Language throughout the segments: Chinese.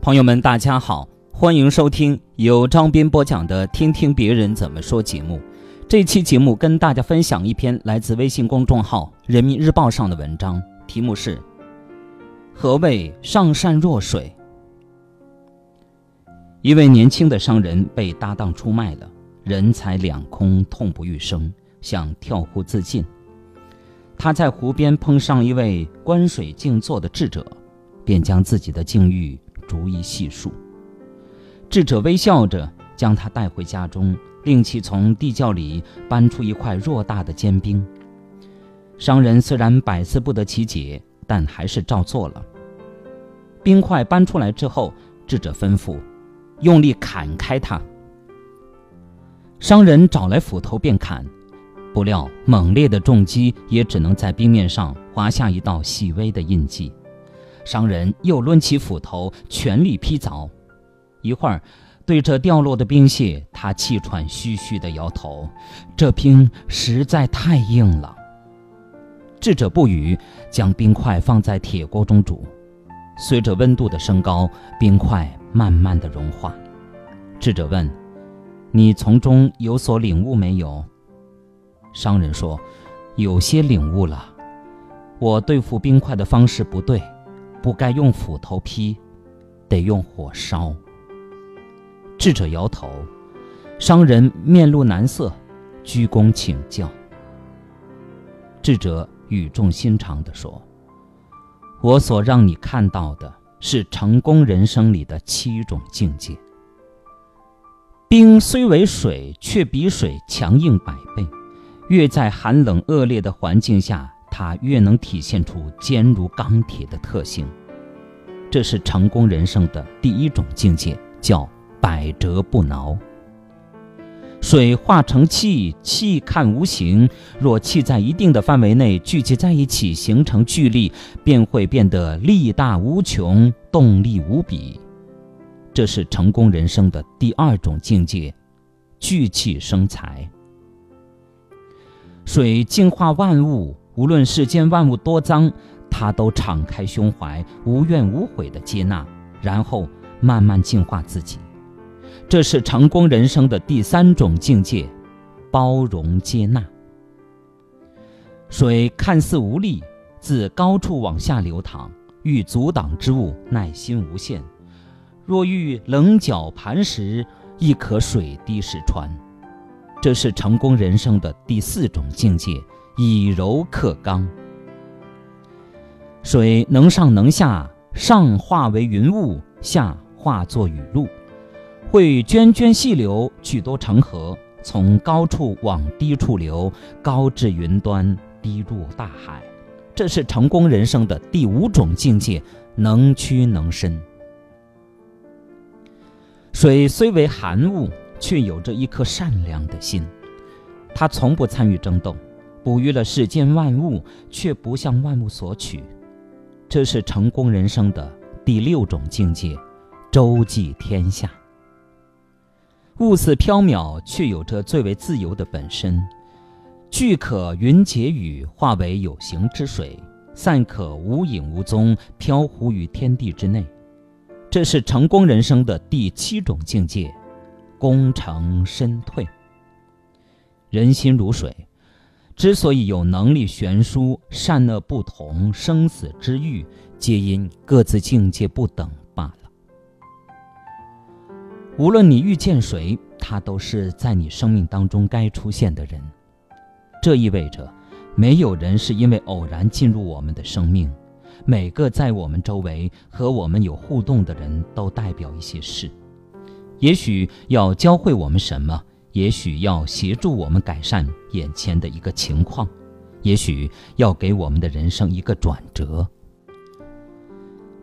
朋友们，大家好，欢迎收听由张斌播讲的《听听别人怎么说》节目。这期节目跟大家分享一篇来自微信公众号《人民日报》上的文章，题目是“何谓上善若水”。一位年轻的商人被搭档出卖了，人财两空，痛不欲生，想跳湖自尽。他在湖边碰上一位观水静坐的智者，便将自己的境遇逐一细述。智者微笑着将他带回家中，令其从地窖里搬出一块偌大的坚冰。商人虽然百思不得其解，但还是照做了。冰块搬出来之后，智者吩咐。用力砍开它。商人找来斧头便砍，不料猛烈的重击也只能在冰面上划下一道细微的印记。商人又抡起斧头全力劈凿，一会儿，对着掉落的冰屑，他气喘吁吁地摇头：“这冰实在太硬了。”智者不语，将冰块放在铁锅中煮。随着温度的升高，冰块慢慢的融化。智者问：“你从中有所领悟没有？”商人说：“有些领悟了。我对付冰块的方式不对，不该用斧头劈，得用火烧。”智者摇头。商人面露难色，鞠躬请教。智者语重心长地说。我所让你看到的是成功人生里的七种境界。冰虽为水，却比水强硬百倍。越在寒冷恶劣的环境下，它越能体现出坚如钢铁的特性。这是成功人生的第一种境界，叫百折不挠。水化成气，气看无形。若气在一定的范围内聚集在一起，形成聚力，便会变得力大无穷，动力无比。这是成功人生的第二种境界：聚气生财。水净化万物，无论世间万物多脏，他都敞开胸怀，无怨无悔的接纳，然后慢慢净化自己。这是成功人生的第三种境界，包容接纳。水看似无力，自高处往下流淌，欲阻挡之物，耐心无限。若遇棱角磐石，亦可水滴石穿。这是成功人生的第四种境界，以柔克刚。水能上能下，上化为云雾，下化作雨露。会涓涓细流，聚多成河，从高处往低处流，高至云端，低入大海。这是成功人生的第五种境界，能屈能伸。水虽为寒物，却有着一颗善良的心，它从不参与争斗，哺育了世间万物，却不向万物索取。这是成功人生的第六种境界，周济天下。物似缥缈，却有着最为自由的本身。聚可云结雨，化为有形之水；散可无影无踪，飘忽于天地之内。这是成功人生的第七种境界：功成身退。人心如水，之所以有能力悬殊，善恶不同，生死之欲，皆因各自境界不等罢了。无论你遇见谁，他都是在你生命当中该出现的人。这意味着，没有人是因为偶然进入我们的生命。每个在我们周围和我们有互动的人都代表一些事，也许要教会我们什么，也许要协助我们改善眼前的一个情况，也许要给我们的人生一个转折。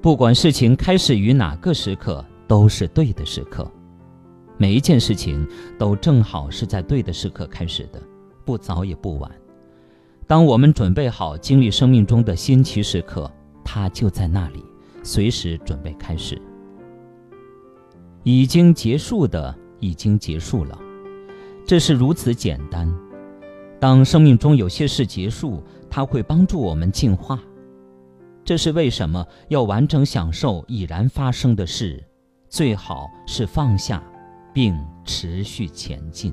不管事情开始于哪个时刻，都是对的时刻。每一件事情都正好是在对的时刻开始的，不早也不晚。当我们准备好经历生命中的新奇时刻，它就在那里，随时准备开始。已经结束的已经结束了，这是如此简单。当生命中有些事结束，它会帮助我们进化。这是为什么要完整享受已然发生的事，最好是放下，并持续前进。